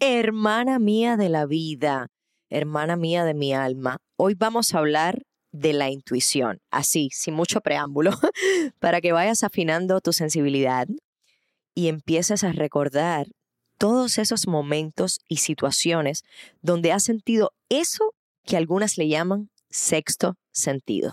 Hermana mía de la vida, hermana mía de mi alma, hoy vamos a hablar de la intuición, así, sin mucho preámbulo, para que vayas afinando tu sensibilidad y empieces a recordar todos esos momentos y situaciones donde has sentido eso que algunas le llaman sexto sentido.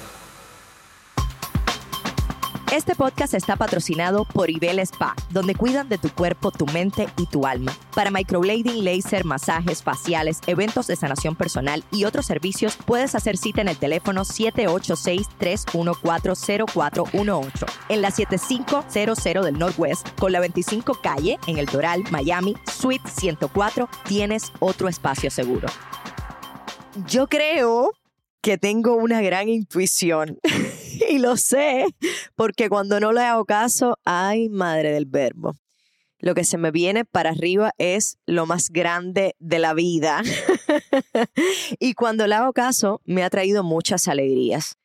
Este podcast está patrocinado por Ibel Spa, donde cuidan de tu cuerpo, tu mente y tu alma. Para microblading, laser, masajes faciales, eventos de sanación personal y otros servicios, puedes hacer cita en el teléfono 786-314-0418 en la 7500 del Northwest con la 25 calle en el Doral, Miami, Suite 104. Tienes otro espacio seguro. Yo creo que tengo una gran intuición. y lo sé, porque cuando no le hago caso, ay, madre del verbo. Lo que se me viene para arriba es lo más grande de la vida. y cuando le hago caso, me ha traído muchas alegrías.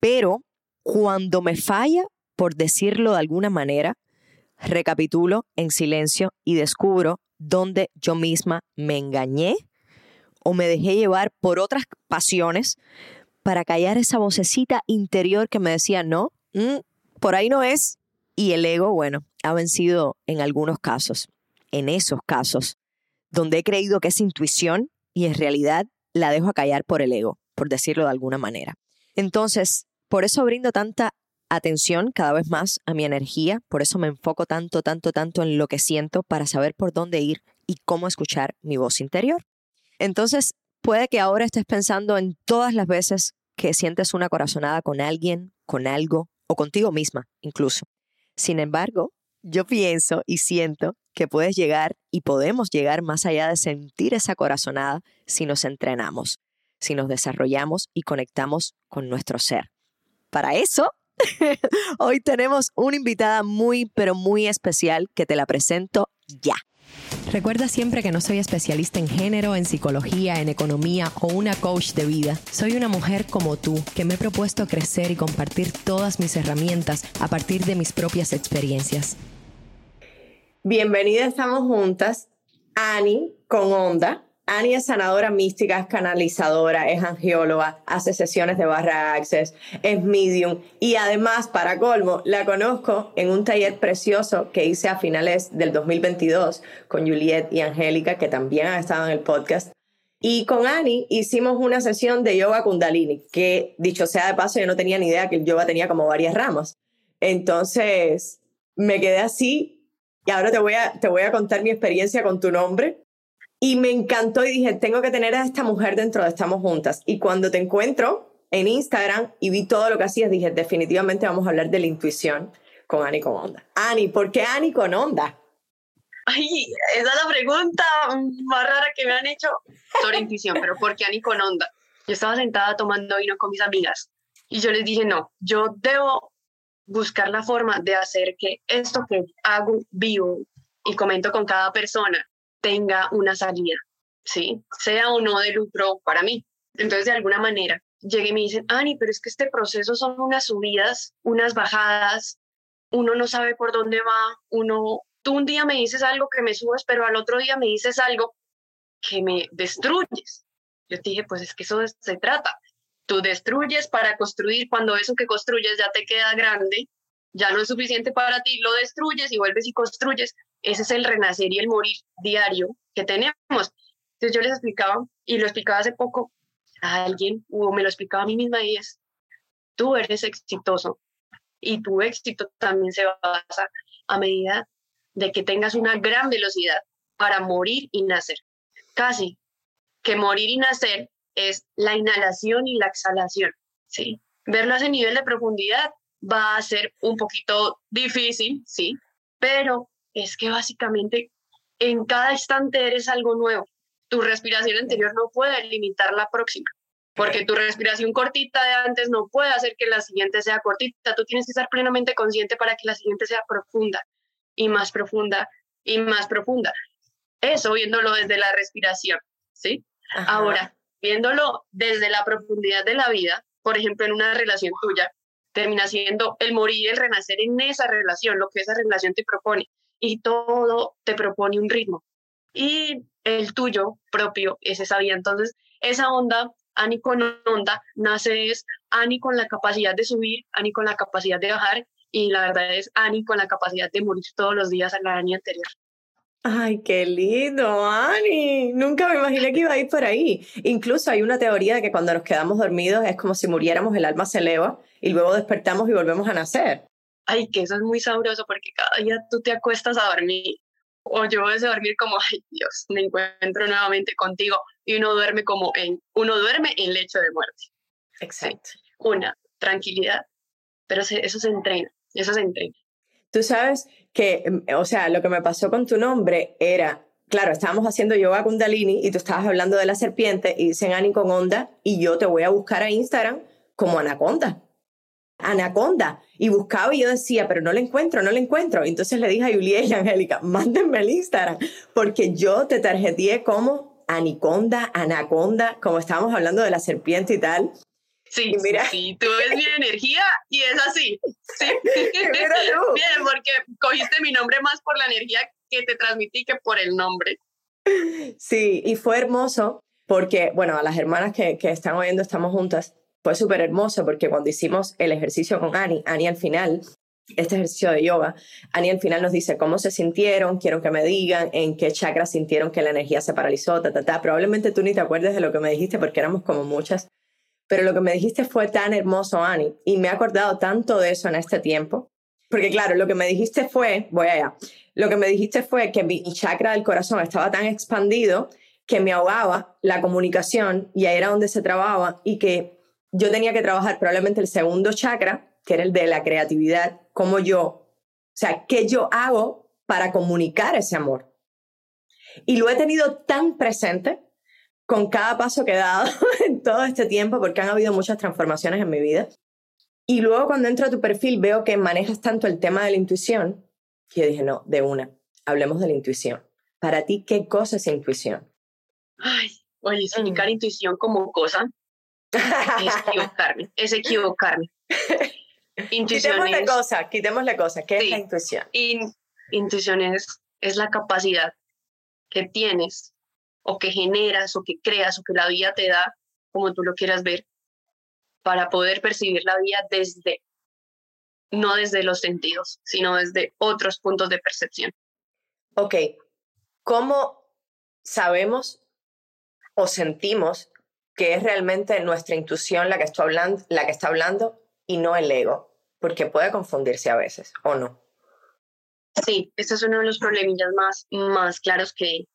Pero cuando me falla, por decirlo de alguna manera, recapitulo en silencio y descubro dónde yo misma me engañé o me dejé llevar por otras pasiones para callar esa vocecita interior que me decía, no, mm, por ahí no es. Y el ego, bueno, ha vencido en algunos casos, en esos casos, donde he creído que es intuición y en realidad la dejo a callar por el ego, por decirlo de alguna manera. Entonces, por eso brindo tanta atención cada vez más a mi energía, por eso me enfoco tanto, tanto, tanto en lo que siento para saber por dónde ir y cómo escuchar mi voz interior. Entonces, puede que ahora estés pensando en todas las veces que sientes una corazonada con alguien, con algo o contigo misma incluso. Sin embargo, yo pienso y siento que puedes llegar y podemos llegar más allá de sentir esa corazonada si nos entrenamos, si nos desarrollamos y conectamos con nuestro ser. Para eso, hoy tenemos una invitada muy, pero muy especial que te la presento ya. Recuerda siempre que no soy especialista en género, en psicología, en economía o una coach de vida. Soy una mujer como tú que me he propuesto crecer y compartir todas mis herramientas a partir de mis propias experiencias. Bienvenida, estamos juntas. Ani con Onda. Ani es sanadora mística, es canalizadora, es angióloga, hace sesiones de barra access, es medium y además, para colmo, la conozco en un taller precioso que hice a finales del 2022 con Juliet y Angélica, que también han estado en el podcast. Y con Ani hicimos una sesión de yoga kundalini, que dicho sea de paso, yo no tenía ni idea que el yoga tenía como varias ramas. Entonces, me quedé así y ahora te voy a, te voy a contar mi experiencia con tu nombre y me encantó y dije, tengo que tener a esta mujer dentro de Estamos Juntas. Y cuando te encuentro en Instagram y vi todo lo que hacías, dije, definitivamente vamos a hablar de la intuición con Ani con Onda. Ani, ¿por qué Ani con Onda? Ay, esa es la pregunta más rara que me han hecho sobre intuición, pero ¿por qué Ani con Onda? Yo estaba sentada tomando vino con mis amigas y yo les dije, no, yo debo buscar la forma de hacer que esto que hago vivo y comento con cada persona tenga una salida, ¿sí? Sea o no de lucro para mí. Entonces, de alguna manera, llegué y me dicen, Ani, pero es que este proceso son unas subidas, unas bajadas, uno no sabe por dónde va, uno, tú un día me dices algo que me subes, pero al otro día me dices algo que me destruyes. Yo te dije, pues es que eso se trata. Tú destruyes para construir, cuando eso que construyes ya te queda grande, ya no es suficiente para ti, lo destruyes y vuelves y construyes. Ese es el renacer y el morir diario que tenemos. Entonces yo les explicaba, y lo explicaba hace poco a alguien, o me lo explicaba a mí misma, y es, tú eres exitoso y tu éxito también se basa a medida de que tengas una gran velocidad para morir y nacer. Casi que morir y nacer es la inhalación y la exhalación, ¿sí? Verlo a ese nivel de profundidad va a ser un poquito difícil, sí, pero es que básicamente en cada instante eres algo nuevo. Tu respiración anterior no puede limitar la próxima. porque tu respiración cortita de antes no puede hacer que la siguiente sea cortita. Tú tienes que estar plenamente consciente para que la siguiente sea profunda y más profunda y más profunda. Eso viéndolo desde la respiración, ¿sí? Ahora, viéndolo desde la profundidad de la vida, por ejemplo, en una relación tuya, termina siendo el morir el renacer en esa relación, lo que esa relación te propone. Y todo te propone un ritmo. Y el tuyo propio es esa vida. Entonces, esa onda, Ani con onda, nace es Ani con la capacidad de subir, Ani con la capacidad de bajar, y la verdad es Ani con la capacidad de morir todos los días a la Ani anterior. Ay, qué lindo, Ani. Nunca me imaginé que iba a ir por ahí. Incluso hay una teoría de que cuando nos quedamos dormidos es como si muriéramos, el alma se eleva y luego despertamos y volvemos a nacer. Ay, que eso es muy sabroso porque cada día tú te acuestas a dormir o yo voy a dormir como, ay Dios, me encuentro nuevamente contigo y uno duerme como en, uno duerme en lecho de muerte. Exacto. Una, tranquilidad, pero eso se entrena, eso se entrena. Tú sabes que, em, o sea, lo que me pasó con tu nombre era, claro, estábamos haciendo yoga kundalini y tú estabas hablando de la serpiente y dicen Ani con onda y yo te voy a buscar a Instagram como anaconda. Anaconda. Y buscaba y yo decía, pero no la encuentro, no la encuentro. Entonces le dije a Julia y a Angélica, mándenme el Instagram, porque yo te tarjeteé como Aniconda, Anaconda, como estábamos hablando de la serpiente y tal. Sí, mira. sí, tú ves mi energía y es así. Sí. Bien, porque cogiste mi nombre más por la energía que te transmití que por el nombre. Sí, y fue hermoso porque, bueno, a las hermanas que, que están oyendo estamos juntas, fue súper hermoso porque cuando hicimos el ejercicio con Ani, Ani al final, este ejercicio de yoga, Ani al final nos dice cómo se sintieron, quiero que me digan en qué chakra sintieron que la energía se paralizó, ta, ta, ta. Probablemente tú ni te acuerdes de lo que me dijiste porque éramos como muchas pero lo que me dijiste fue tan hermoso, Ani, y me he acordado tanto de eso en este tiempo. Porque claro, lo que me dijiste fue, voy allá, lo que me dijiste fue que mi chakra del corazón estaba tan expandido que me ahogaba la comunicación y ahí era donde se trababa y que yo tenía que trabajar probablemente el segundo chakra, que era el de la creatividad, como yo, o sea, qué yo hago para comunicar ese amor. Y lo he tenido tan presente con cada paso que he dado en todo este tiempo, porque han habido muchas transformaciones en mi vida. Y luego cuando entro a tu perfil veo que manejas tanto el tema de la intuición, que yo dije, no, de una, hablemos de la intuición. Para ti, ¿qué cosa es intuición? Ay, oye, explicar mm. intuición como cosa es equivocarme, es equivocarme. Intuición quitémosle es, cosa, quitémosle cosa. ¿Qué es la intuición? intuición es, es la capacidad que tienes o que generas o que creas o que la vida te da, como tú lo quieras ver, para poder percibir la vida desde, no desde los sentidos, sino desde otros puntos de percepción. Ok, ¿cómo sabemos o sentimos que es realmente nuestra intuición la que, está hablando, la que está hablando y no el ego? Porque puede confundirse a veces, ¿o no? Sí, este es uno de los problemillas más, más claros que,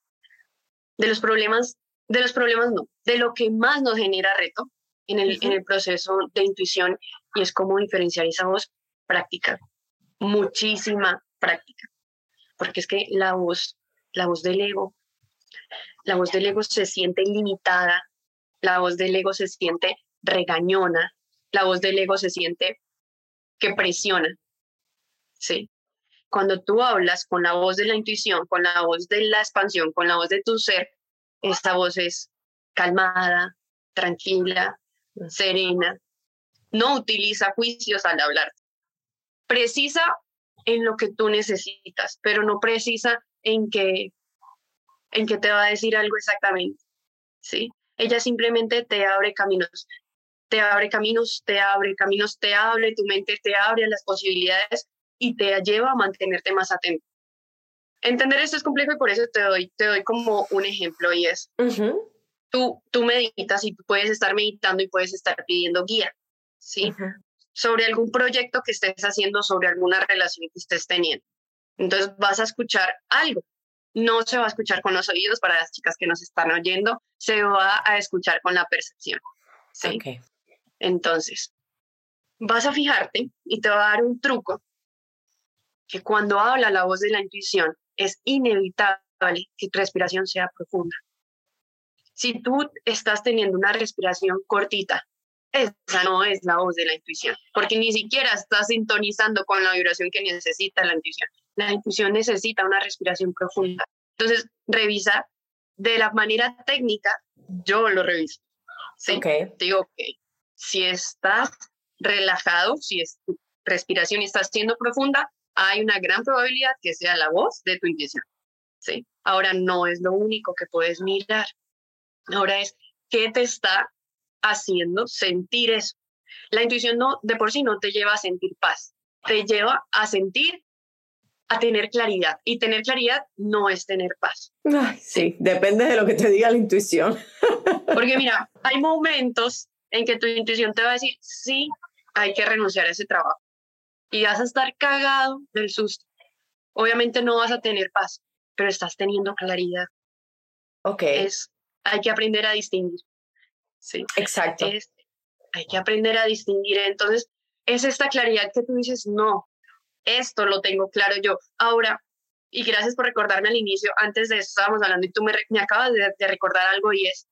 de los problemas, de los problemas no, de lo que más nos genera reto en el, en el proceso de intuición y es cómo diferenciar esa voz práctica, muchísima práctica, porque es que la voz, la voz del ego, la voz del ego se siente limitada, la voz del ego se siente regañona, la voz del ego se siente que presiona, ¿sí? cuando tú hablas con la voz de la intuición, con la voz de la expansión, con la voz de tu ser, esta voz es calmada, tranquila, serena, no utiliza juicios al hablar. Precisa en lo que tú necesitas, pero no precisa en que, en que te va a decir algo exactamente. ¿sí? Ella simplemente te abre caminos, te abre caminos, te abre caminos, te abre tu mente, te abre las posibilidades y te lleva a mantenerte más atento. Entender esto es complejo y por eso te doy, te doy como un ejemplo y es, tú, tú meditas y tú puedes estar meditando y puedes estar pidiendo guía, ¿sí? Sobre algún proyecto que estés haciendo, sobre alguna relación que estés teniendo. Entonces vas a escuchar algo. No se va a escuchar con los oídos para las chicas que nos están oyendo, se va a escuchar con la percepción. ¿sí? Entonces, vas a fijarte y te va a dar un truco que cuando habla la voz de la intuición es inevitable que tu respiración sea profunda. Si tú estás teniendo una respiración cortita, esa no es la voz de la intuición, porque ni siquiera estás sintonizando con la vibración que necesita la intuición. La intuición necesita una respiración profunda. Entonces, revisa de la manera técnica, yo lo reviso. Sí, digo, que si estás relajado, si es, tu respiración está siendo profunda, hay una gran probabilidad que sea la voz de tu intuición. ¿sí? Ahora no es lo único que puedes mirar. Ahora es qué te está haciendo sentir eso. La intuición no de por sí no te lleva a sentir paz, te lleva a sentir a tener claridad y tener claridad no es tener paz. sí, depende de lo que te diga la intuición. Porque mira, hay momentos en que tu intuición te va a decir, sí, hay que renunciar a ese trabajo. Y vas a estar cagado del susto. Obviamente no vas a tener paz, pero estás teniendo claridad. Ok. Es, hay que aprender a distinguir. Sí. Exacto. hay que aprender a distinguir. Entonces, es esta claridad que tú dices, no, esto lo tengo claro yo. Ahora, y gracias por recordarme al inicio, antes de eso estábamos hablando y tú me, me acabas de, de recordar algo y es,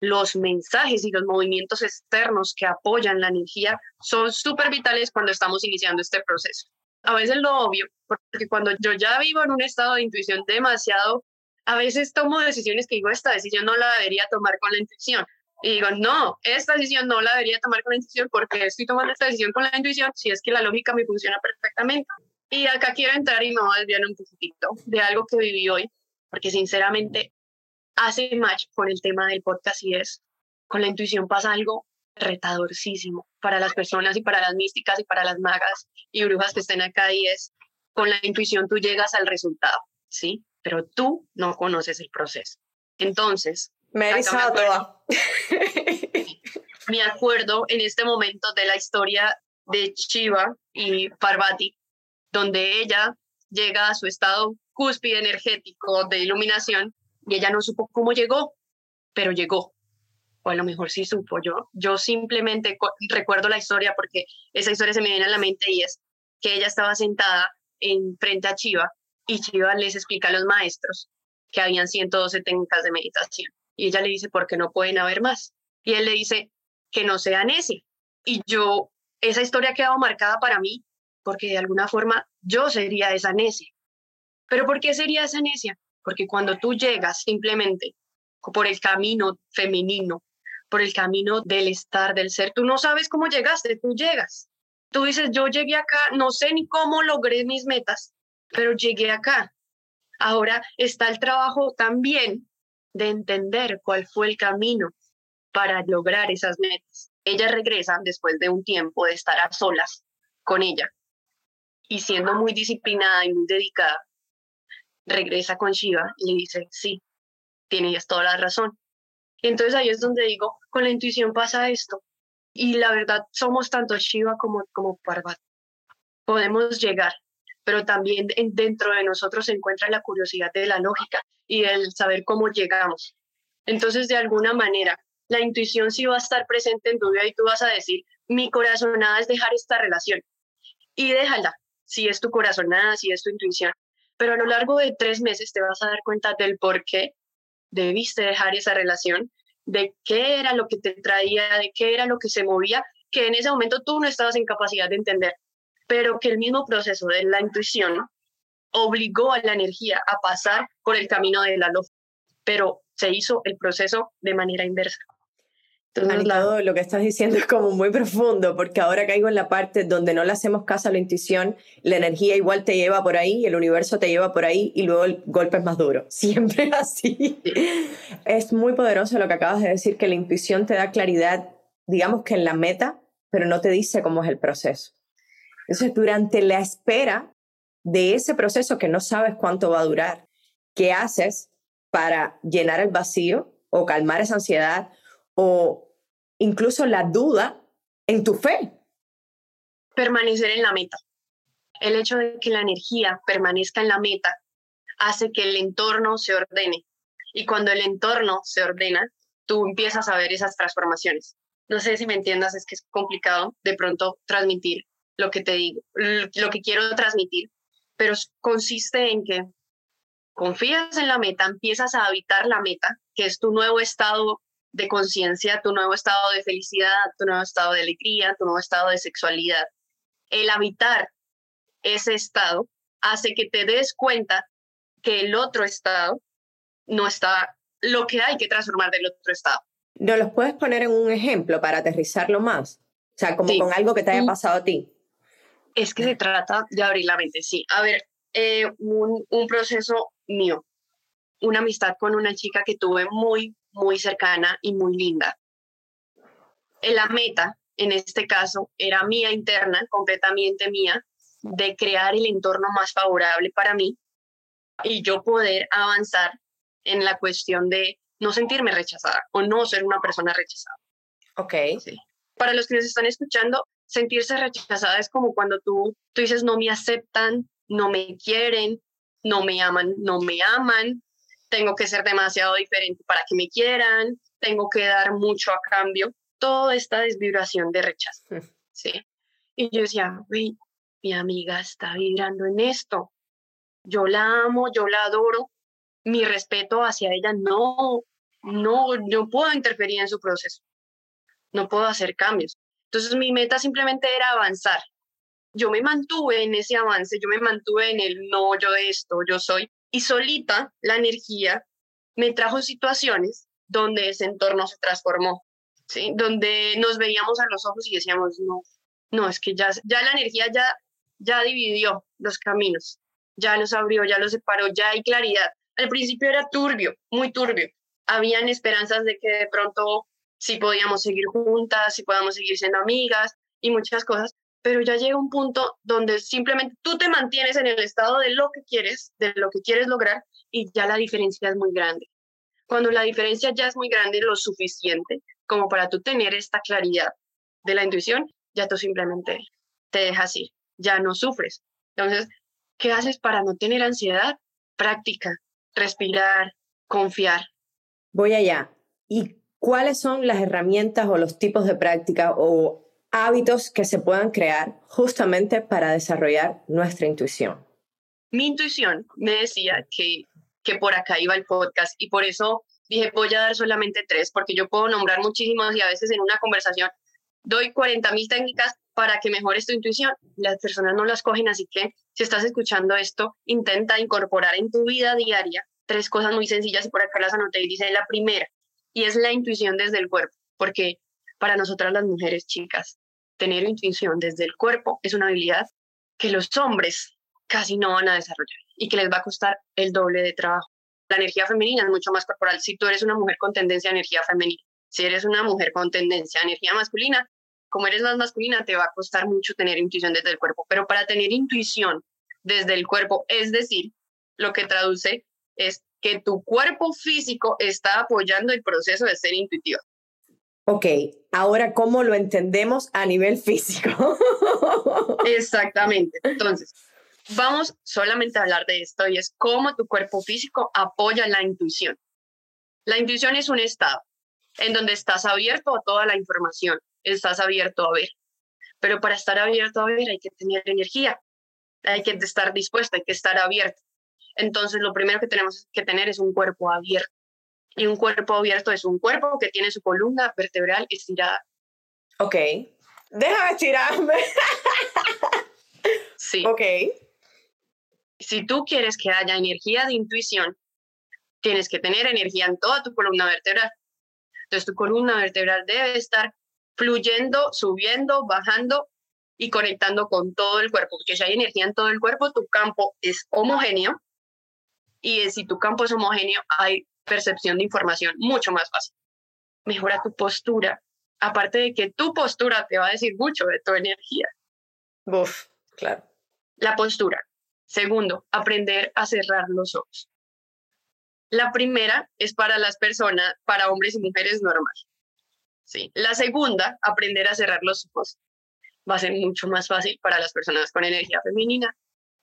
los mensajes y los movimientos externos que apoyan la energía son súper vitales cuando estamos iniciando este proceso. A veces lo obvio, porque cuando yo ya vivo en un estado de intuición demasiado, a veces tomo decisiones que digo, esta decisión no la debería tomar con la intuición. Y digo, no, esta decisión no la debería tomar con la intuición porque estoy tomando esta decisión con la intuición si es que la lógica me funciona perfectamente. Y acá quiero entrar y me voy a desviar un poquitito de algo que viví hoy, porque sinceramente hace match con el tema del podcast y es, con la intuición pasa algo retadorcísimo para las personas y para las místicas y para las magas y brujas que estén acá y es, con la intuición tú llegas al resultado, ¿sí? Pero tú no conoces el proceso. Entonces, me he toda. me acuerdo en este momento de la historia de Shiva y Parvati, donde ella llega a su estado cúspide energético de iluminación y ella no supo cómo llegó, pero llegó. O a lo mejor sí supo yo. Yo simplemente recuerdo la historia porque esa historia se me viene a la mente y es que ella estaba sentada en frente a Chiva y Chiva les explica a los maestros que habían 112 técnicas de meditación. Y ella le dice, ¿por qué no pueden haber más? Y él le dice, que no sea necia. Y yo, esa historia ha quedado marcada para mí porque de alguna forma yo sería esa necia. ¿Pero por qué sería esa necia? Porque cuando tú llegas simplemente por el camino femenino, por el camino del estar, del ser, tú no sabes cómo llegaste, tú llegas. Tú dices, yo llegué acá, no sé ni cómo logré mis metas, pero llegué acá. Ahora está el trabajo también de entender cuál fue el camino para lograr esas metas. Ella regresa después de un tiempo de estar a solas con ella y siendo muy disciplinada y muy dedicada, regresa con Shiva y le dice, sí, tienes toda la razón. entonces ahí es donde digo, con la intuición pasa esto. Y la verdad, somos tanto Shiva como, como Parvati. Podemos llegar, pero también dentro de nosotros se encuentra la curiosidad de la lógica y el saber cómo llegamos. Entonces, de alguna manera, la intuición sí va a estar presente en tu vida y tú vas a decir, mi corazonada es dejar esta relación. Y déjala, si es tu corazonada, si es tu intuición, pero a lo largo de tres meses te vas a dar cuenta del por qué debiste dejar esa relación, de qué era lo que te traía, de qué era lo que se movía, que en ese momento tú no estabas en capacidad de entender, pero que el mismo proceso de la intuición obligó a la energía a pasar por el camino de la lógica, pero se hizo el proceso de manera inversa. Entonces, lo que estás diciendo es como muy profundo, porque ahora caigo en la parte donde no le hacemos caso a la intuición, la energía igual te lleva por ahí, el universo te lleva por ahí y luego el golpe es más duro. Siempre así. Es muy poderoso lo que acabas de decir, que la intuición te da claridad, digamos que en la meta, pero no te dice cómo es el proceso. Entonces, durante la espera de ese proceso que no sabes cuánto va a durar, ¿qué haces para llenar el vacío o calmar esa ansiedad? o incluso la duda en tu fe. Permanecer en la meta. El hecho de que la energía permanezca en la meta hace que el entorno se ordene. Y cuando el entorno se ordena, tú empiezas a ver esas transformaciones. No sé si me entiendas, es que es complicado de pronto transmitir lo que te digo, lo que quiero transmitir, pero consiste en que confías en la meta, empiezas a habitar la meta, que es tu nuevo estado de conciencia, tu nuevo estado de felicidad, tu nuevo estado de alegría, tu nuevo estado de sexualidad. El habitar ese estado hace que te des cuenta que el otro estado no está lo que hay que transformar del otro estado. ¿No los puedes poner en un ejemplo para aterrizarlo más? O sea, como con algo que te haya mm. pasado a ti. Es que se trata de abrir la mente, sí. A ver, eh, un, un proceso mío, una amistad con una chica que tuve muy, muy cercana y muy linda. La meta, en este caso, era mía interna, completamente mía, de crear el entorno más favorable para mí y yo poder avanzar en la cuestión de no sentirme rechazada o no ser una persona rechazada. Ok. Sí. Para los que nos están escuchando, sentirse rechazada es como cuando tú, tú dices no me aceptan, no me quieren, no me aman, no me aman, tengo que ser demasiado diferente para que me quieran, tengo que dar mucho a cambio, toda esta desvibración de rechazo. ¿sí? Y yo decía, mi amiga está vibrando en esto, yo la amo, yo la adoro, mi respeto hacia ella no, no, no puedo interferir en su proceso, no puedo hacer cambios. Entonces mi meta simplemente era avanzar. Yo me mantuve en ese avance, yo me mantuve en el no, yo esto, yo soy. Y solita la energía me trajo situaciones donde ese entorno se transformó, ¿sí? donde nos veíamos a los ojos y decíamos, no, no, es que ya, ya la energía ya, ya dividió los caminos, ya los abrió, ya los separó, ya hay claridad. Al principio era turbio, muy turbio. Habían esperanzas de que de pronto sí podíamos seguir juntas, sí podíamos seguir siendo amigas y muchas cosas, pero ya llega un punto donde simplemente tú te mantienes en el estado de lo que quieres, de lo que quieres lograr y ya la diferencia es muy grande. Cuando la diferencia ya es muy grande, lo suficiente como para tú tener esta claridad de la intuición, ya tú simplemente te dejas ir, ya no sufres. Entonces, ¿qué haces para no tener ansiedad? Práctica, respirar, confiar. Voy allá. ¿Y cuáles son las herramientas o los tipos de práctica o hábitos que se puedan crear justamente para desarrollar nuestra intuición? Mi intuición me decía que, que por acá iba el podcast y por eso dije voy a dar solamente tres porque yo puedo nombrar muchísimas y a veces en una conversación doy 40 mil técnicas para que mejores tu intuición. Las personas no las cogen, así que si estás escuchando esto, intenta incorporar en tu vida diaria tres cosas muy sencillas y por acá las anoté y dice la primera, y es la intuición desde el cuerpo, porque para nosotras las mujeres chicas, tener intuición desde el cuerpo es una habilidad que los hombres casi no van a desarrollar y que les va a costar el doble de trabajo. La energía femenina es mucho más corporal. Si tú eres una mujer con tendencia a energía femenina, si eres una mujer con tendencia a energía masculina, como eres más masculina, te va a costar mucho tener intuición desde el cuerpo. Pero para tener intuición desde el cuerpo, es decir, lo que traduce es que tu cuerpo físico está apoyando el proceso de ser intuitivo. Ok, ahora cómo lo entendemos a nivel físico. Exactamente. Entonces, vamos solamente a hablar de esto y es cómo tu cuerpo físico apoya la intuición. La intuición es un estado en donde estás abierto a toda la información, estás abierto a ver. Pero para estar abierto a ver hay que tener energía, hay que estar dispuesto, hay que estar abierto. Entonces, lo primero que tenemos que tener es un cuerpo abierto. Y un cuerpo abierto es un cuerpo que tiene su columna vertebral estirada. Ok. Déjame estirarme. sí. Ok. Si tú quieres que haya energía de intuición, tienes que tener energía en toda tu columna vertebral. Entonces, tu columna vertebral debe estar fluyendo, subiendo, bajando y conectando con todo el cuerpo, porque si hay energía en todo el cuerpo, tu campo es homogéneo y si tu campo es homogéneo, hay percepción de información mucho más fácil. Mejora tu postura. Aparte de que tu postura te va a decir mucho de tu energía. Uf, claro. La postura. Segundo, aprender a cerrar los ojos. La primera es para las personas, para hombres y mujeres normal. Sí. La segunda, aprender a cerrar los ojos. Va a ser mucho más fácil para las personas con energía femenina,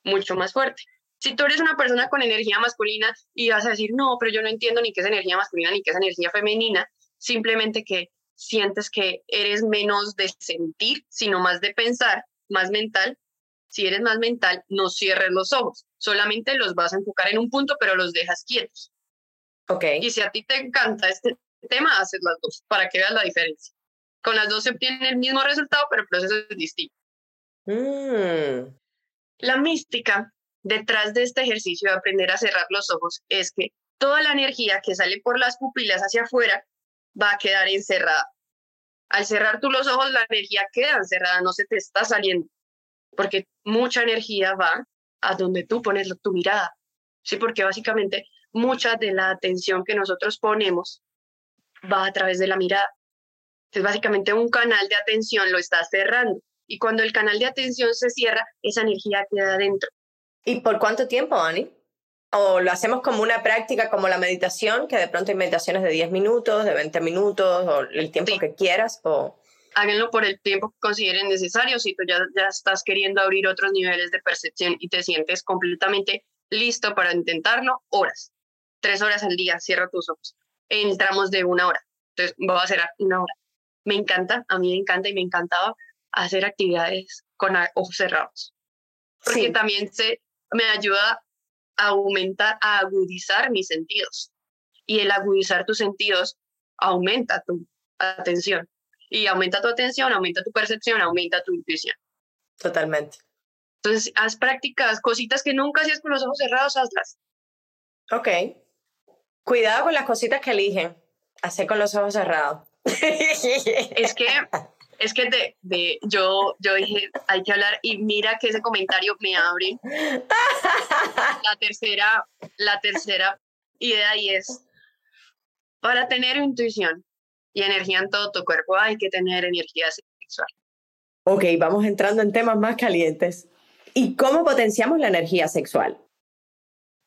mucho más fuerte. Si tú eres una persona con energía masculina y vas a decir, no, pero yo no entiendo ni qué es energía masculina ni qué es energía femenina, simplemente que sientes que eres menos de sentir, sino más de pensar, más mental. Si eres más mental, no cierres los ojos. solamente los vas a enfocar en un punto, pero los dejas quietos. Ok. Y si a ti te encanta este tema, haces las dos para que veas la diferencia. Con las dos se obtiene el mismo resultado, pero el proceso es distinto. Mm, La mística detrás de este ejercicio de aprender a cerrar los ojos es que toda la energía que sale por las pupilas hacia afuera va a quedar encerrada. Al cerrar tú los ojos, la energía queda encerrada, no se te está saliendo, porque mucha energía va a donde tú pones tu mirada. Sí, porque básicamente mucha de la atención que nosotros ponemos va a través de la mirada. Entonces, básicamente un canal de atención lo está cerrando. Y cuando el canal de atención se cierra, esa energía queda adentro. ¿Y por cuánto tiempo, Ani? ¿O lo hacemos como una práctica como la meditación, que de pronto hay meditaciones de 10 minutos, de 20 minutos, o el tiempo Sí. que quieras? O... háganlo por el tiempo que consideren necesario. Si tú ya, ya estás queriendo abrir otros niveles de percepción y te sientes completamente listo para intentarlo, horas. Tres horas al día, cierra tus ojos. En tramos de una hora. Entonces, voy a hacer una hora. Me encanta, a mí me encanta y me encantaba hacer actividades con ojos cerrados. Porque Sí. también se, me ayuda a aumentar, a agudizar mis sentidos. Y el agudizar tus sentidos aumenta tu atención. Y aumenta tu atención, aumenta tu percepción, aumenta tu intuición. Totalmente. Entonces, haz prácticas, cositas que nunca hacías con los ojos cerrados, hazlas. Ok. Cuidado con las cositas que eligen. Hacer con los ojos cerrados. Es que, es que de, de, yo, yo dije, hay que hablar y mira que ese comentario me abre la tercera, la tercera idea y es, para tener intuición y energía en todo tu cuerpo hay que tener energía sexual. ok, vamos entrando en temas más calientes. ¿Y cómo potenciamos la energía sexual?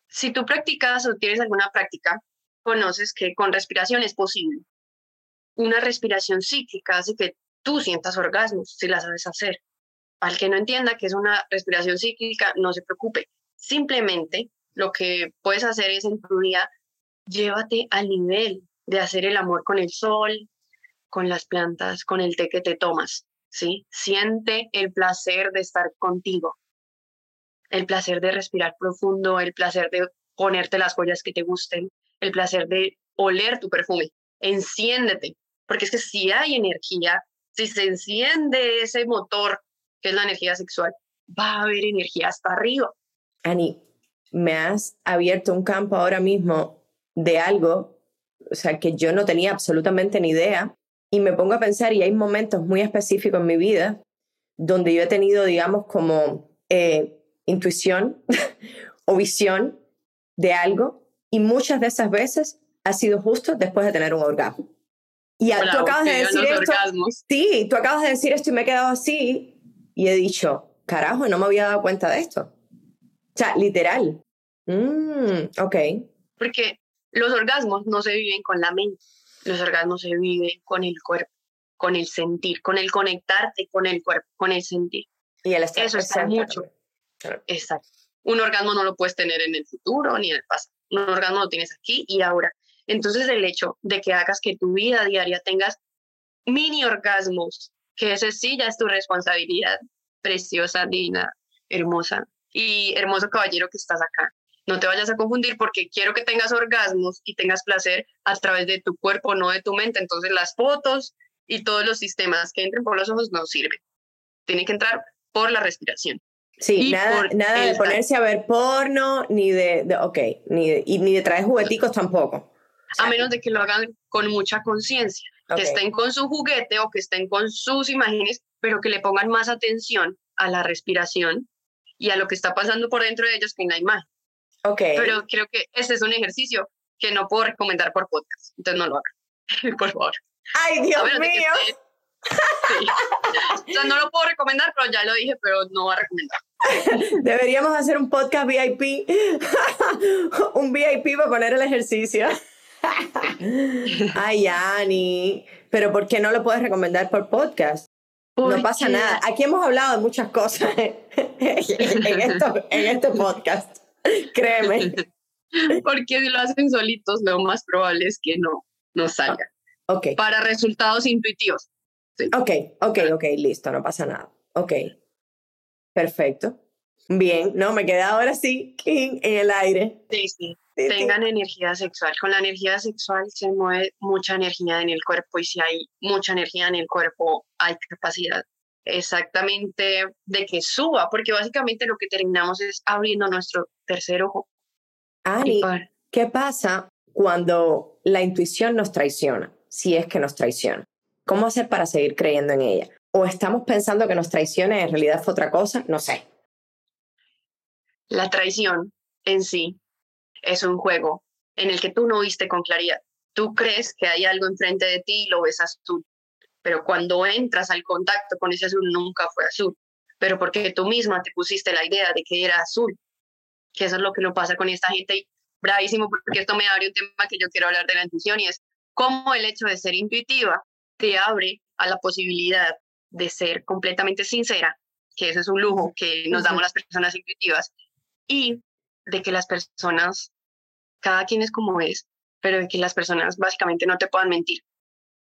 Si tú practicas o tienes alguna práctica, conoces que con respiración es posible. Una respiración cíclica hace que tú sientas orgasmos si la sabes hacer. Al que no entienda que es una respiración cíclica, no se preocupe. Simplemente lo que puedes hacer es en tu día, llévate al nivel de hacer el amor con el sol, con las plantas, con el té que te tomas, ¿sí? Siente el placer de estar contigo, el placer de respirar profundo, el placer de ponerte las joyas que te gusten, el placer de oler tu perfume. Enciéndete, porque es que si hay energía, si se enciende ese motor que es la energía sexual, va a haber energía hasta arriba. Ani, me has abierto un campo ahora mismo de algo, o sea, que yo no tenía absolutamente ni idea, y me pongo a pensar, y hay momentos muy específicos en mi vida donde yo he tenido, digamos, como eh, intuición o visión de algo, y muchas de esas veces ha sido justo después de tener un orgasmo. Y a- tú acabas de decir esto, orgasmos. sí, tú acabas de decir esto y me he quedado así, y he dicho, carajo, no me había dado cuenta de esto. O sea, literal. Mm, ok. Porque los orgasmos no se viven con la mente, los orgasmos se viven con el cuerpo, con el sentir, con el conectarte con el cuerpo, con el sentir. Y el estar Eso está mucho. Claro. Exacto. Un orgasmo no lo puedes tener en el futuro ni en el pasado. Un orgasmo lo tienes aquí y ahora. Entonces el hecho de que hagas que tu vida diaria tengas mini orgasmos, que ese sí ya es tu responsabilidad, preciosa, divina, hermosa y hermoso caballero que estás acá. No te vayas a confundir porque quiero que tengas orgasmos y tengas placer a través de tu cuerpo, no de tu mente. Entonces las fotos y todos los sistemas que entren por los ojos no sirven. Tiene que entrar por la respiración. Sí, nada, de ponerse a ver porno, ni de, de- ok, ni de, y ni de traer jugueticos tampoco. A menos de que lo hagan con mucha conciencia, ok, que estén con su juguete o que estén con sus imágenes, pero que le pongan más atención a la respiración y a lo que está pasando por dentro de ellos que en la imagen. ok. Pero creo que ese es un ejercicio que no puedo recomendar por podcast, entonces no lo hagan, por favor. ¡Ay, Dios mío! esté- Sí. O sea, no lo puedo recomendar, pero ya lo dije, pero no va a recomendar. Deberíamos hacer un podcast VIP, un VIP para poner el ejercicio. Ay, Ani, pero ¿por qué no lo puedes recomendar por podcast? No pasa nada. Aquí hemos hablado de muchas cosas en, esto- en este podcast. Créeme. Porque si lo hacen solitos, lo más probable es que no, no salga. Ok, Para resultados intuitivos. ok, ok, ok, listo, no pasa nada. Ok, perfecto. Bien, no, me queda ahora sí en el aire. Sí, sí. Tengan energía sexual. Con la energía sexual se mueve mucha energía en el cuerpo y si hay mucha energía en el cuerpo, hay capacidad exactamente de que suba, porque básicamente lo que terminamos es abriendo nuestro tercer ojo. Ani, ¿qué pasa cuando la intuición nos traiciona? Si es que nos traiciona. ¿Cómo hacer para seguir creyendo en ella? ¿O estamos pensando que nos traiciona y en realidad fue otra cosa? No sé. La traición en sí es un juego en el que tú no viste con claridad. Tú crees que hay algo enfrente de ti y lo ves azul, pero cuando entras al contacto con ese azul nunca fue azul, pero porque tú misma te pusiste la idea de que era azul, que eso es lo que no pasa con esta gente y bravísimo porque esto me abre un tema que yo quiero hablar de la intuición y es cómo el hecho de ser intuitiva te abre a la posibilidad de ser completamente sincera, que eso es un lujo que nos damos las personas intuitivas, y de que las personas, cada quien es como es, pero de que las personas básicamente no te puedan mentir,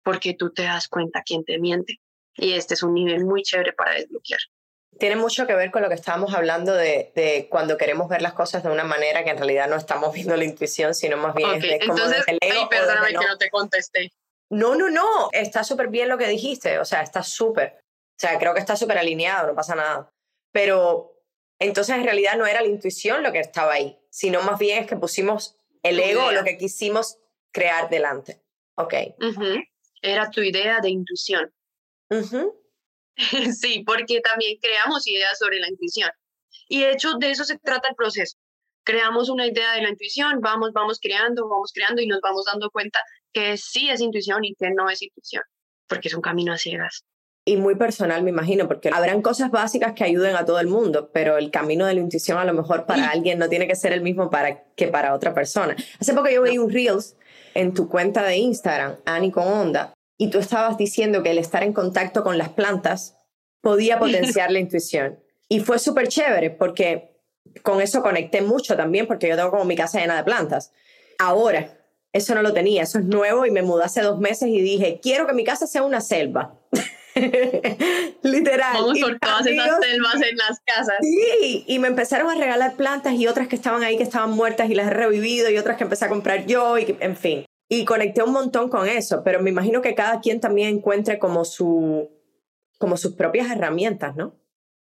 porque tú te das cuenta quién te miente. Y este es un nivel muy chévere para desbloquear. Tiene mucho que ver con lo que estábamos hablando de, de, cuando queremos ver las cosas de una manera que en realidad no estamos viendo la intuición, sino más bien es como Entonces, el ego. perdóname que no te contesté. No, no, no, está súper bien lo que dijiste, o sea, está súper. O sea, creo que está súper alineado, no pasa nada. Pero entonces, en realidad no era la intuición lo que estaba ahí, sino más bien es que pusimos el ego, lo que quisimos crear delante. Ok. Era tu idea de intuición. sí, porque también creamos ideas sobre la intuición. Y de hecho, de eso se trata el proceso. Creamos una idea de la intuición, vamos, vamos creando, vamos creando y nos vamos dando cuenta que sí es intuición y que no es intuición, porque es un camino a ciegas y muy personal, me imagino, porque habrán cosas básicas que ayuden a todo el mundo, pero el camino de la intuición a lo mejor para alguien no tiene que ser el mismo para, que para otra persona. Hace poco yo vi un Reels en tu cuenta de Instagram, Ani con Onda, y tú estabas diciendo que el estar en contacto con las plantas podía potenciar la intuición. Y fue súper chévere porque con eso conecté mucho también, porque yo tengo como mi casa llena de plantas. Ahora, eso no lo tenía, eso es nuevo y me mudé hace dos meses y dije, quiero que mi casa sea una selva. Literal. Vamos por todas esas selvas en las casas. Sí, y me empezaron a regalar plantas y otras que estaban ahí que estaban muertas y las he revivido y otras que empecé a comprar yo y en fin. Y conecté un montón con eso, pero me imagino que cada quien también encuentre como su como sus propias herramientas, ¿no?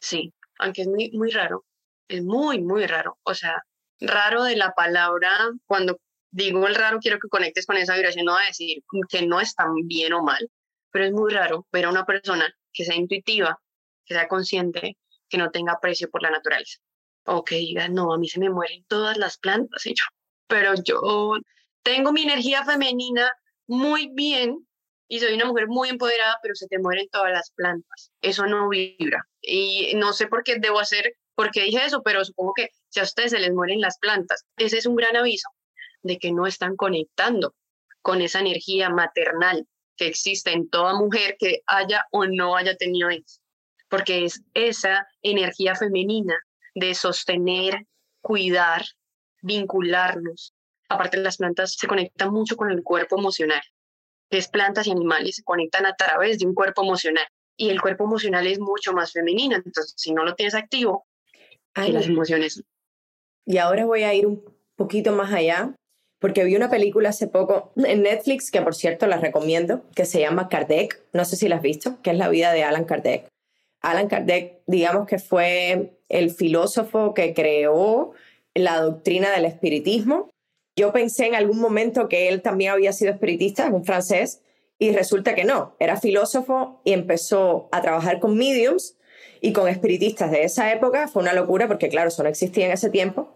Sí, aunque es muy, muy raro. Es muy, muy raro. O sea, raro de la palabra, cuando digo el raro, quiero que conectes con esa vibración, no a decir que no es tan bien o mal, pero es muy raro ver a una persona que sea intuitiva, que sea consciente, que no tenga aprecio por la naturaleza. O que diga, no, a mí se me mueren todas las plantas, yo, pero yo tengo mi energía femenina muy bien y soy una mujer muy empoderada, pero se te mueren todas las plantas. Eso no vibra. Y no sé por qué debo hacer, por qué dije eso, pero supongo que si a ustedes se les mueren las plantas, ese es un gran aviso de que no están conectando con esa energía maternal, que existe en toda mujer que haya o no haya tenido hijos, porque es esa energía femenina de sostener, cuidar, vincularnos. Aparte, las plantas se conectan mucho con el cuerpo emocional. Es plantas y animales se conectan a través de un cuerpo emocional y el cuerpo emocional es mucho más femenino. Entonces, si no lo tienes activo, hay las emociones. Y ahora voy a ir un poquito más allá porque vi una película hace poco en Netflix, que por cierto la recomiendo, que se llama Kardec, no sé si la has visto, que es la vida de Alan Kardec. Alan Kardec, digamos que fue el filósofo que creó la doctrina del espiritismo. Yo pensé en algún momento que él también había sido espiritista, es un francés, y resulta que no, era filósofo y empezó a trabajar con mediums y con espiritistas de esa época. Fue una locura porque, claro, eso no existía en ese tiempo.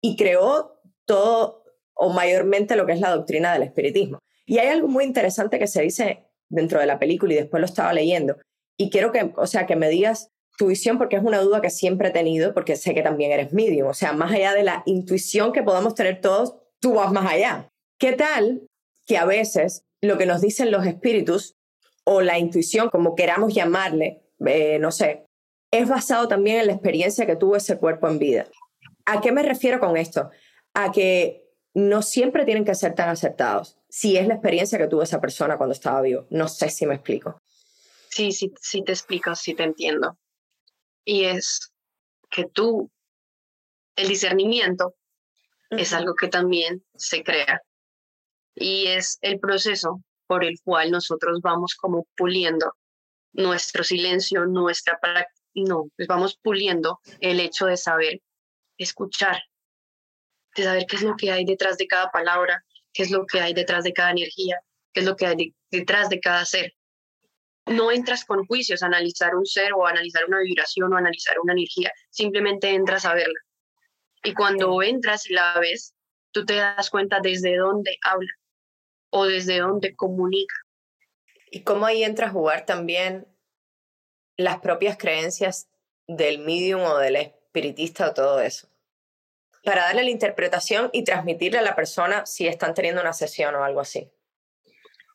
Y creó todo o mayormente lo que es la doctrina del espiritismo. Y hay algo muy interesante que se dice dentro de la película y después lo estaba leyendo. Y quiero que, o sea, que me digas tu visión porque es una duda que siempre he tenido porque sé que también eres medium. O sea, más allá de la intuición que podamos tener todos, tú vas más allá. ¿Qué tal que a veces lo que nos dicen los espíritus o la intuición, como queramos llamarle, eh, no sé, es basado también en la experiencia que tuvo ese cuerpo en vida? ¿A qué me refiero con esto? A que no siempre tienen que ser tan aceptados. Si es la experiencia que tuvo esa persona cuando estaba vivo. No sé si me explico. Sí, sí, sí te explico, sí te entiendo. Y es que tú, el discernimiento es algo que también se crea y es el proceso por el cual nosotros vamos como puliendo nuestro silencio, nuestra práctica, no, pues vamos puliendo el hecho de saber escuchar, de saber qué es lo que hay detrás de cada palabra, qué es lo que hay detrás de cada energía, qué es lo que hay detrás de cada ser. No entras con juicios a analizar un ser o a analizar una vibración o a analizar una energía, simplemente entras a verla. Y cuando entras y la ves, tú te das cuenta desde dónde habla o desde dónde comunica. Y cómo ahí entra a jugar también las propias creencias del medium o del espiritista o todo eso. Para darle la interpretación y transmitirle a la persona si están teniendo una sesión o algo así.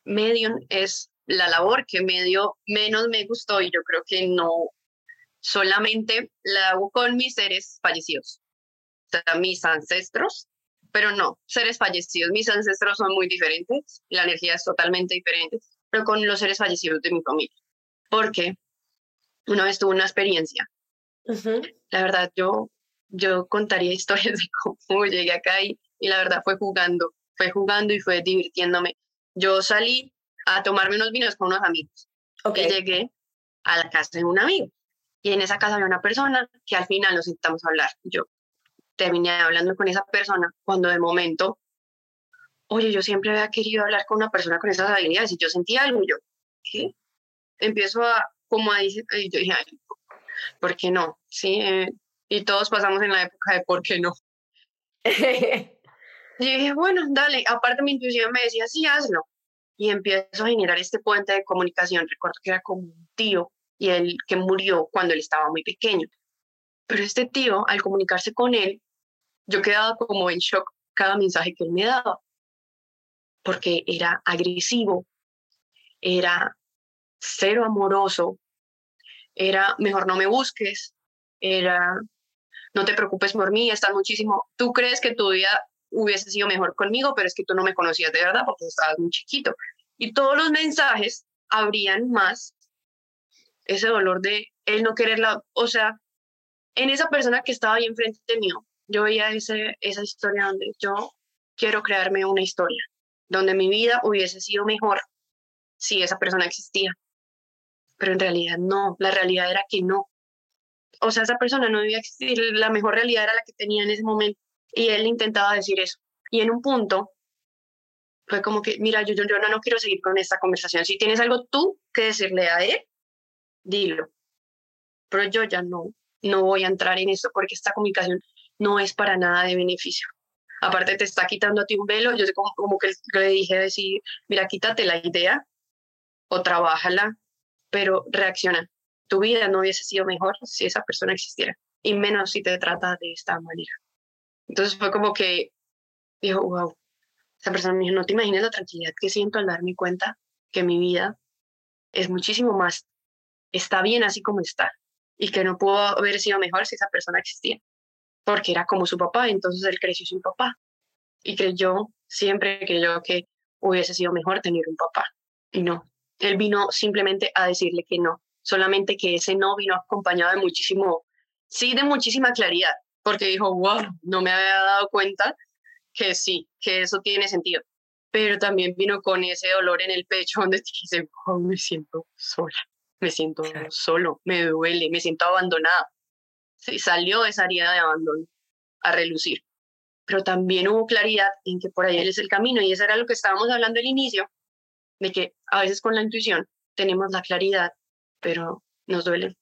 Medium es la labor que medio menos me gustó y yo creo que no solamente la hago con mis seres fallecidos, o sea, mis ancestros, pero no, seres fallecidos, mis ancestros son muy diferentes, la energía es totalmente diferente, pero con los seres fallecidos de mi familia. Porque una vez tuve una experiencia. La verdad, yo, yo contaría historias de cómo llegué acá y, y la verdad fue jugando, fue jugando y fue divirtiéndome. Yo salí a tomarme unos vinos con unos amigos. Okay. Y llegué a la casa de un amigo. Y en esa casa había una persona que al final nos sentamos a hablar. Yo terminé hablando con esa persona cuando de momento, oye, yo siempre había querido hablar con una persona con esas habilidades y yo sentía algo. Y yo, ¿qué? Empiezo a, como a decir, y yo dije, ¿por qué no? Sí, eh, y todos pasamos en la época de ¿por qué no? y dije, bueno, dale, aparte mi intuición me decía, sí, hazlo y empiezo a generar este puente de comunicación. Recuerdo que era como un tío y él que murió cuando él estaba muy pequeño. Pero este tío, al comunicarse con él, yo quedaba como en shock cada mensaje que él me daba, porque era agresivo, era cero amoroso, era mejor no me busques, era no te preocupes por mí, estás muchísimo, tú crees que tu vida hubiese sido mejor conmigo, pero es que tú no me conocías de verdad porque estabas muy chiquito. Y todos los mensajes habrían más ese dolor de él no quererla, o sea, en esa persona que estaba ahí enfrente mío, yo veía ese, esa historia donde yo quiero crearme una historia, donde mi vida hubiese sido mejor si esa persona existía. Pero en realidad no, la realidad era que no. O sea, esa persona no debía existir, la mejor realidad era la que tenía en ese momento. Y él intentaba decir eso. Y en un punto fue como que, mira, yo, yo, yo no, no quiero seguir con esta conversación. Si tienes algo tú que decirle a él, dilo. Pero yo ya no, no voy a entrar en esto porque esta comunicación no es para nada de beneficio. Aparte te está quitando a ti un velo, yo como, como que le dije decir, mira, quítate la idea o trabájala, pero reacciona. Tu vida no hubiese sido mejor si esa persona existiera, y menos si te trata de esta manera. Entonces fue como que dijo, wow, esa persona me dijo, no te imaginas la tranquilidad que siento al darme cuenta que mi vida es muchísimo más, está bien así como está, y que no pudo haber sido mejor si esa persona existía, porque era como su papá, entonces él creció sin papá, y creyó, siempre creyó que hubiese sido mejor tener un papá, y no, él vino simplemente a decirle que no, solamente que ese no vino acompañado de muchísimo, sí, de muchísima claridad, porque dijo, wow, no me había dado cuenta que sí, que eso tiene sentido. Pero también vino con ese dolor en el pecho donde te dice, wow, me siento sola, me siento solo, me duele, me siento abandonada. Sí, salió esa herida de abandono a relucir. Pero también hubo claridad en que por ahí es el camino y eso era lo que estábamos hablando al inicio, de que a veces con la intuición tenemos la claridad, pero nos duele.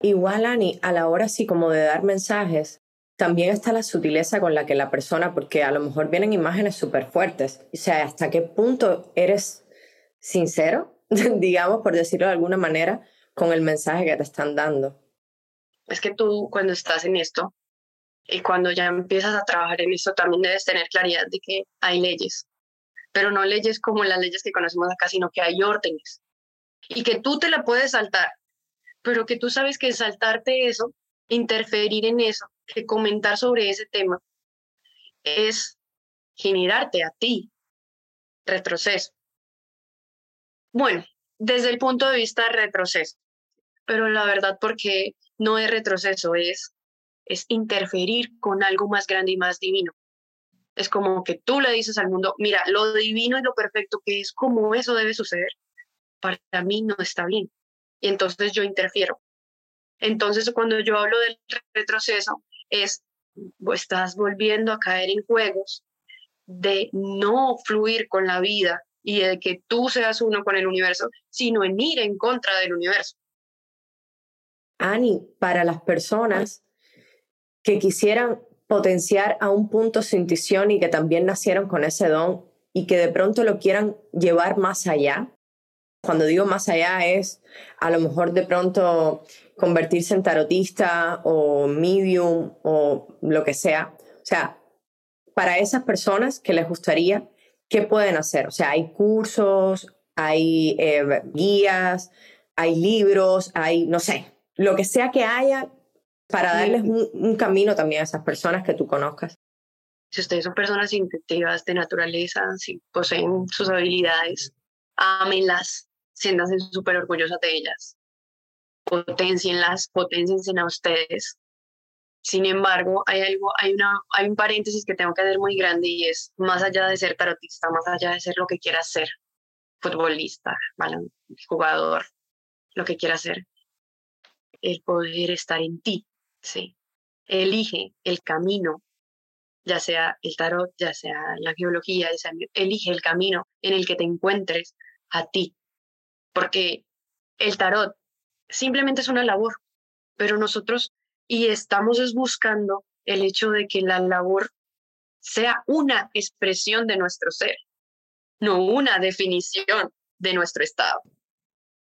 Igual, Ani, a la hora sí como de dar mensajes, también está la sutileza con la que la persona, porque a lo mejor vienen imágenes súper fuertes, o sea, hasta qué punto eres sincero, digamos, por decirlo de alguna manera, con el mensaje que te están dando. Es que tú cuando estás en esto y cuando ya empiezas a trabajar en esto, también debes tener claridad de que hay leyes, pero no leyes como las leyes que conocemos acá, sino que hay órdenes y que tú te la puedes saltar, pero que tú sabes que saltarte eso, interferir en eso, que comentar sobre ese tema es generarte a ti retroceso. Bueno, desde el punto de vista retroceso, pero la verdad porque no es retroceso, es es interferir con algo más grande y más divino. Es como que tú le dices al mundo, mira, lo divino y lo perfecto que es como eso debe suceder, para mí no está bien. Y entonces yo interfiero. Entonces cuando yo hablo del retroceso, es, estás volviendo a caer en juegos de no fluir con la vida y de que tú seas uno con el universo, sino en ir en contra del universo. Ani, para las personas que quisieran potenciar a un punto su intuición y que también nacieron con ese don y que de pronto lo quieran llevar más allá. Cuando digo más allá es a lo mejor de pronto convertirse en tarotista o medium o lo que sea. O sea, para esas personas que les gustaría, ¿qué pueden hacer? O sea, hay cursos, hay eh, guías, hay libros, hay, no sé, lo que sea que haya para darles un, camino también a esas personas que tú conozcas. Si ustedes son personas intuitivas de naturaleza, si poseen sus habilidades, ámenlas, siéntanse súper orgullosas de ellas, potencienlas, potenciense a ustedes. Sin embargo, hay algo, hay una, hay un paréntesis que tengo que hacer muy grande y es más allá de ser tarotista, más allá de ser lo que quieras ser, futbolista, jugador, lo que quieras ser, el poder estar en ti, ¿sí? Elige el camino, ya sea el tarot, ya sea la geología, elige el camino en el que te encuentres a ti. Porque el tarot simplemente es una labor, pero nosotros y estamos buscando el hecho de que la labor sea una expresión de nuestro ser, no una definición de nuestro estado.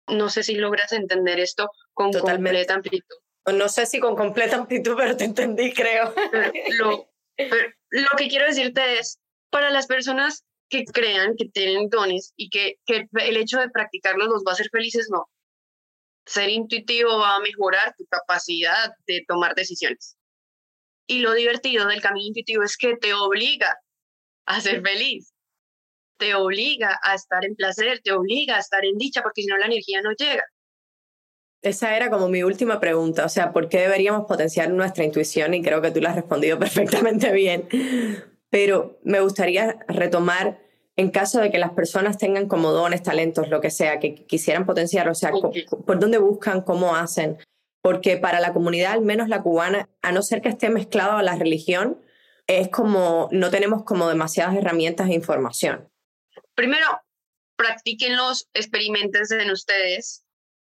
No sé si logras entender esto con completa amplitud. No sé si con completa amplitud, pero te entendí, creo. Lo, lo que quiero decirte es, para las personas que crean que tienen dones y que, que el hecho de practicarlos los va a hacer felices, no. Ser intuitivo va a mejorar tu capacidad de tomar decisiones. Y lo divertido del camino intuitivo es que te obliga a ser feliz, te obliga a estar en placer, te obliga a estar en dicha, porque si no la energía no llega. Esa era como mi última pregunta, o sea, ¿por qué deberíamos potenciar nuestra intuición? Y creo que tú la has respondido perfectamente bien. Pero me gustaría retomar en caso de que las personas tengan como dones, talentos, lo que sea, que quisieran potenciar, o sea, por dónde buscan, cómo hacen. Porque para la comunidad, al menos la cubana, a no ser que esté mezclado a la religión, es como no tenemos como demasiadas herramientas e información. Primero, practíquenlos, experimenten en ustedes,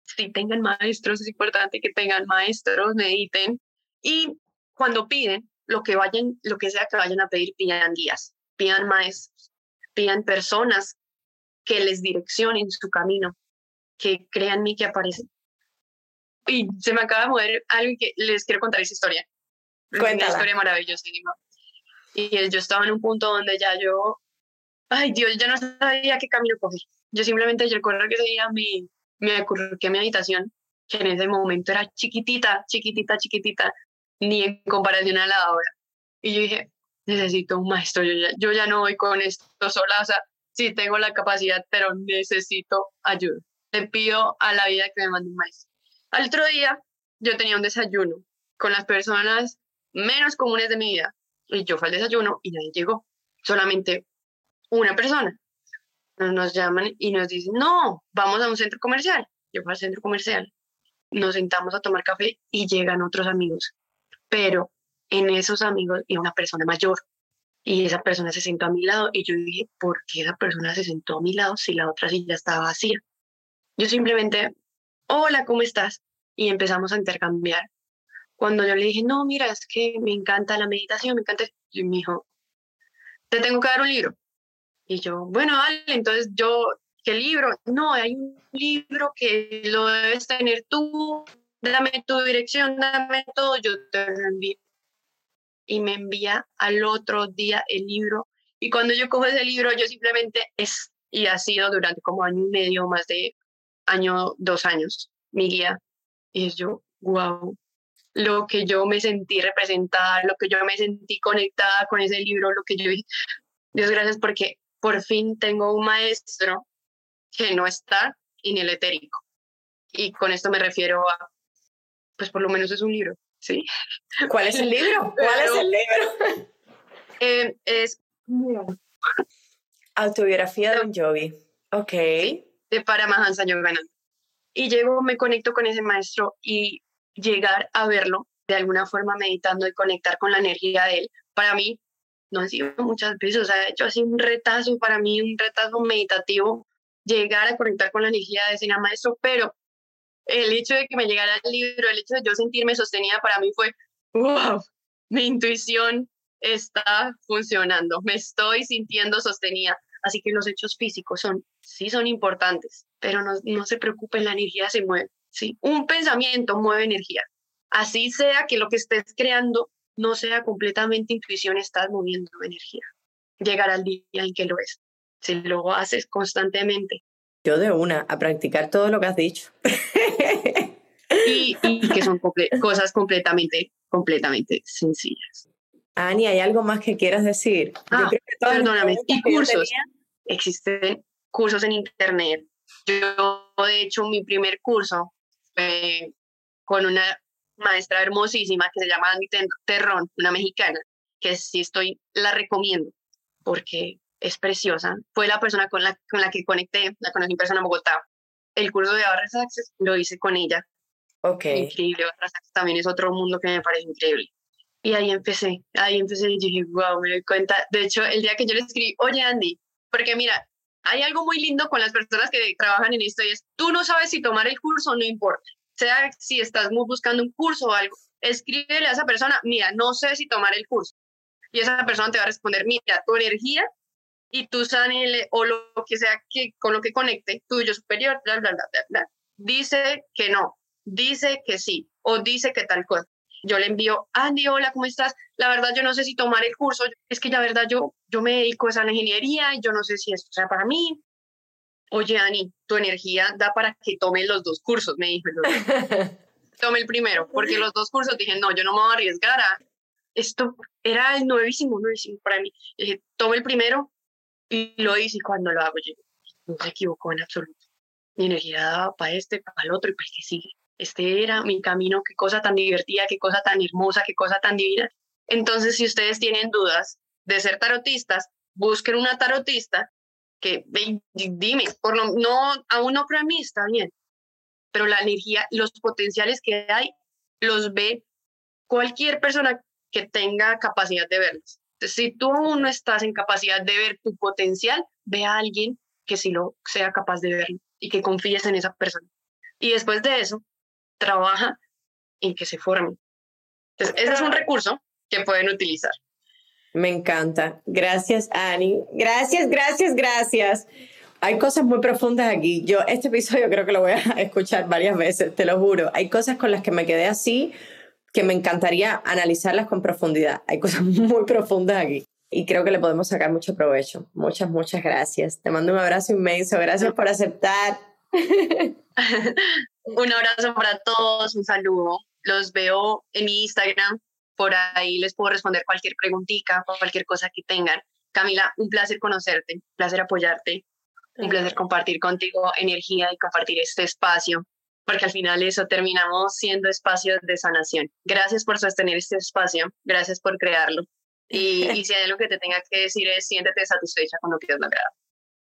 si tengan maestros, es importante que tengan maestros, mediten y cuando piden, lo que vayan, lo que sea que vayan a pedir, pidan guías, pidan maestros, pidan personas que les direccionen su camino, que crean mí que aparecen. Y se me acaba de mover algo que les quiero contar esa historia. Cuéntala. Una historia maravillosa. Y yo estaba en un punto donde ya yo, ay Dios, ya no sabía qué camino coger. Yo simplemente, yo recuerdo que ese día me, me ocurrió que mi habitación, que en ese momento era chiquitita, chiquitita, chiquitita, ni en comparación a la de ahora. Y yo dije, necesito un maestro, yo ya, yo ya no voy con esto sola, o sea, sí tengo la capacidad, pero necesito ayuda. Le pido a la vida que me mande un maestro. Al otro día, yo tenía un desayuno con las personas menos comunes de mi vida. Y yo fui al desayuno y nadie llegó. Solamente una persona nos llaman y nos dicen, no, vamos a un centro comercial. Yo fui al centro comercial, nos sentamos a tomar café y llegan otros amigos. Pero en esos amigos y una persona mayor. Y esa persona se sentó a mi lado y yo dije, ¿por qué esa persona se sentó a mi lado si la otra silla estaba vacía? Yo simplemente, hola, ¿cómo estás? Y empezamos a intercambiar. Cuando yo le dije, no, mira, es que me encanta la meditación, me encanta, y me dijo, te tengo que dar un libro. Y yo, bueno, vale, entonces yo, ¿qué libro? No, hay un libro que lo debes tener tú, dame tu dirección, dame todo, yo te lo envío. Y me envía al otro día el libro. Y cuando yo cojo ese libro, yo simplemente es, y ha sido durante como año y medio, más de año, dos años, mi guía. Y es yo, wow, lo que yo me sentí representada, lo que yo me sentí conectada con ese libro, lo que yo dije, Dios gracias porque por fin tengo un maestro que no está en el etérico. Y con esto me refiero a, pues por lo menos es un libro. ¿sí? ¿Cuál es el libro? ¿Cuál es el libro? Eh, es Autobiografía de un yogi. Ok. de Paramahansa Yogananda. Y llego, me conecto con ese maestro y llegar a verlo de alguna forma meditando y conectar con la energía de él, para mí, no ha sido muchas veces, o sea, he hecho así un retazo, para mí un retazo meditativo, llegar a conectar con la energía de ese maestro, pero el hecho de que me llegara el libro, el hecho de yo sentirme sostenida para mí fue, wow, mi intuición está funcionando, me estoy sintiendo sostenida. Así que los hechos físicos son, sí son importantes, pero no, no se preocupen, la energía se mueve. ¿sí? Un pensamiento mueve energía. Así sea que lo que estés creando no sea completamente intuición, estás moviendo energía. Llegar al día en que lo es. Si lo haces constantemente. Yo de una, a practicar todo lo que has dicho. Y, y que son comple cosas completamente, completamente sencillas. Ani, ¿hay algo más que quieras decir? Yo Ah, creo que perdóname. Y cursos. existen cursos en internet. Yo, de hecho, mi primer curso fue con una maestra hermosísima que se llama Andy Terrón, una mexicana, que sí estoy, la recomiendo porque es preciosa. Fue la persona con la, con la que conecté, la conocí en persona en Bogotá. El curso de Barras Access lo hice con ella. Ok. Increíble. Barras Access también es otro mundo que me parece increíble. Y ahí empecé, ahí empecé y dije, wow, me doy cuenta. De hecho, el día que yo le escribí, oye Andy, porque mira, hay algo muy lindo con las personas que trabajan en esto y es, tú no sabes si tomar el curso, no importa. Sea si estás buscando un curso o algo, escríbele a esa persona, mira, no sé si tomar el curso. Y esa persona te va a responder, mira, tu energía y tu sanel o lo que sea que con lo que conecte, tuyo superior, bla, bla, bla, bla, bla, dice que no, dice que sí o dice que tal cosa. Yo le envío, Andy, hola, ¿cómo estás? La verdad, yo no sé si tomar el curso. Es que la verdad, yo, yo me dedico a la ingeniería y yo no sé si esto sea para mí. Oye, Ani, tu energía da para que tome los dos cursos, me dijo. Tome el primero, porque los dos cursos dije, no, yo no me voy a arriesgar a... Esto era el nuevísimo, nuevísimo para mí. Dije, tome el primero y lo hice cuando lo hago, yo no se equivocó en absoluto. Mi energía daba para este, para el otro y para el que sigue. Este era mi camino, qué cosa tan divertida, qué cosa tan hermosa, qué cosa tan divina. Entonces, si ustedes tienen dudas de ser tarotistas, busquen una tarotista que dime, por lo, no, aún no creo en mí, está bien, pero la energía, los potenciales que hay, los ve cualquier persona que tenga capacidad de verlos. Si tú aún no estás en capacidad de ver tu potencial, ve a alguien que sí lo sea capaz de verlo y que confíes en esa persona. Y después de eso, trabaja en que se formen. Entonces, ese es un recurso que pueden utilizar. Me encanta. Gracias, Ani. Gracias, gracias, gracias. Hay cosas muy profundas aquí. Yo este episodio creo que lo voy a escuchar varias veces, te lo juro. Hay cosas con las que me quedé así que me encantaría analizarlas con profundidad. Hay cosas muy profundas aquí y creo que le podemos sacar mucho provecho. Muchas, muchas gracias. Te mando un abrazo inmenso. Gracias por aceptar. un abrazo para todos, un saludo. Los veo en mi Instagram. Por ahí les puedo responder cualquier preguntita, cualquier cosa que tengan. Camila, un placer conocerte, un placer apoyarte, un placer compartir contigo energía y compartir este espacio, porque al final eso terminamos siendo espacios de sanación. Gracias por sostener este espacio, gracias por crearlo. Y, y si hay algo que te tenga que decir es siéntete satisfecha con lo que has logrado.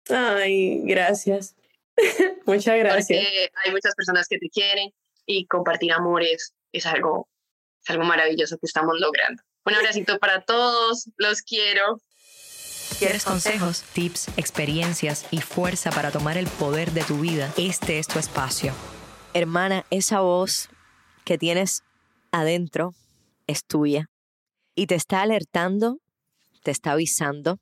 Ay, gracias. Muchas gracias. Porque hay muchas personas que te quieren y compartir amores es algo, es algo maravilloso que estamos logrando. Un abracito para todos, los quiero. ¿Quieres consejos, tips, experiencias y fuerza para tomar el poder de tu vida? Este es tu espacio. Hermana, esa voz que tienes adentro es tuya y te está alertando, te está avisando,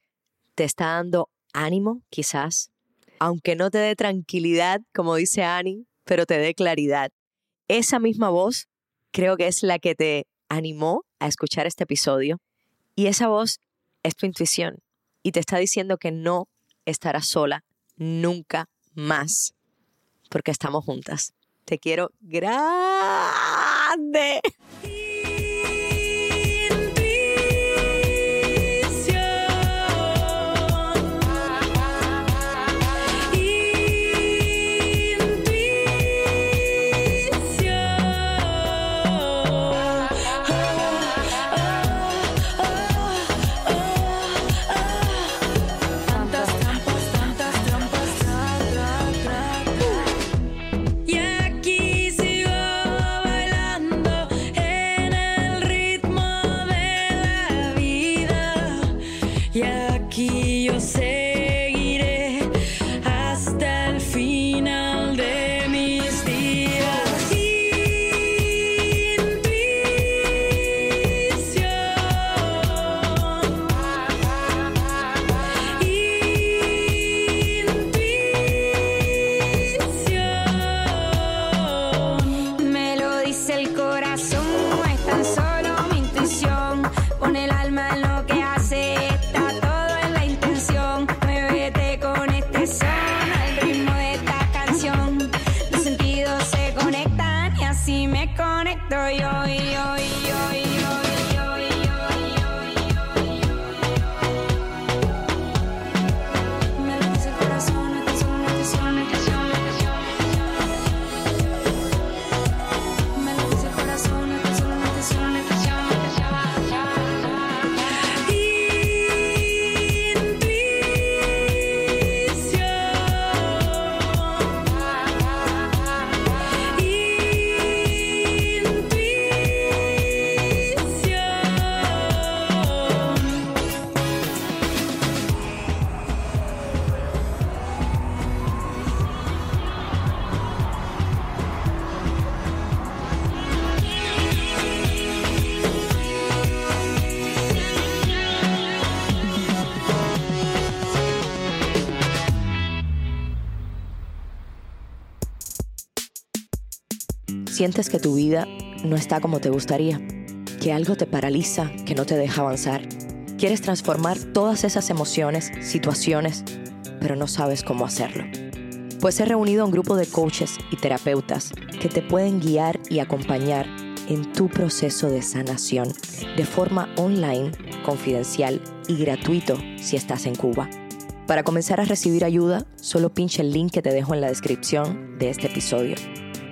te está dando ánimo, quizás, aunque no te dé tranquilidad, como dice Annie, pero te dé claridad. Esa misma voz creo que es la que te animó a escuchar este episodio y esa voz es tu intuición y te está diciendo que no estarás sola nunca más porque estamos juntas. Te quiero grande. Sientes que tu vida no está como te gustaría, que algo te paraliza, que no te deja avanzar. Quieres transformar todas esas emociones, situaciones, pero no sabes cómo hacerlo. Pues he reunido a un grupo de coaches y terapeutas que te pueden guiar y acompañar en tu proceso de sanación de forma online, confidencial y gratuito si estás en Cuba. Para comenzar a recibir ayuda, solo pincha el link que te dejo en la descripción de este episodio.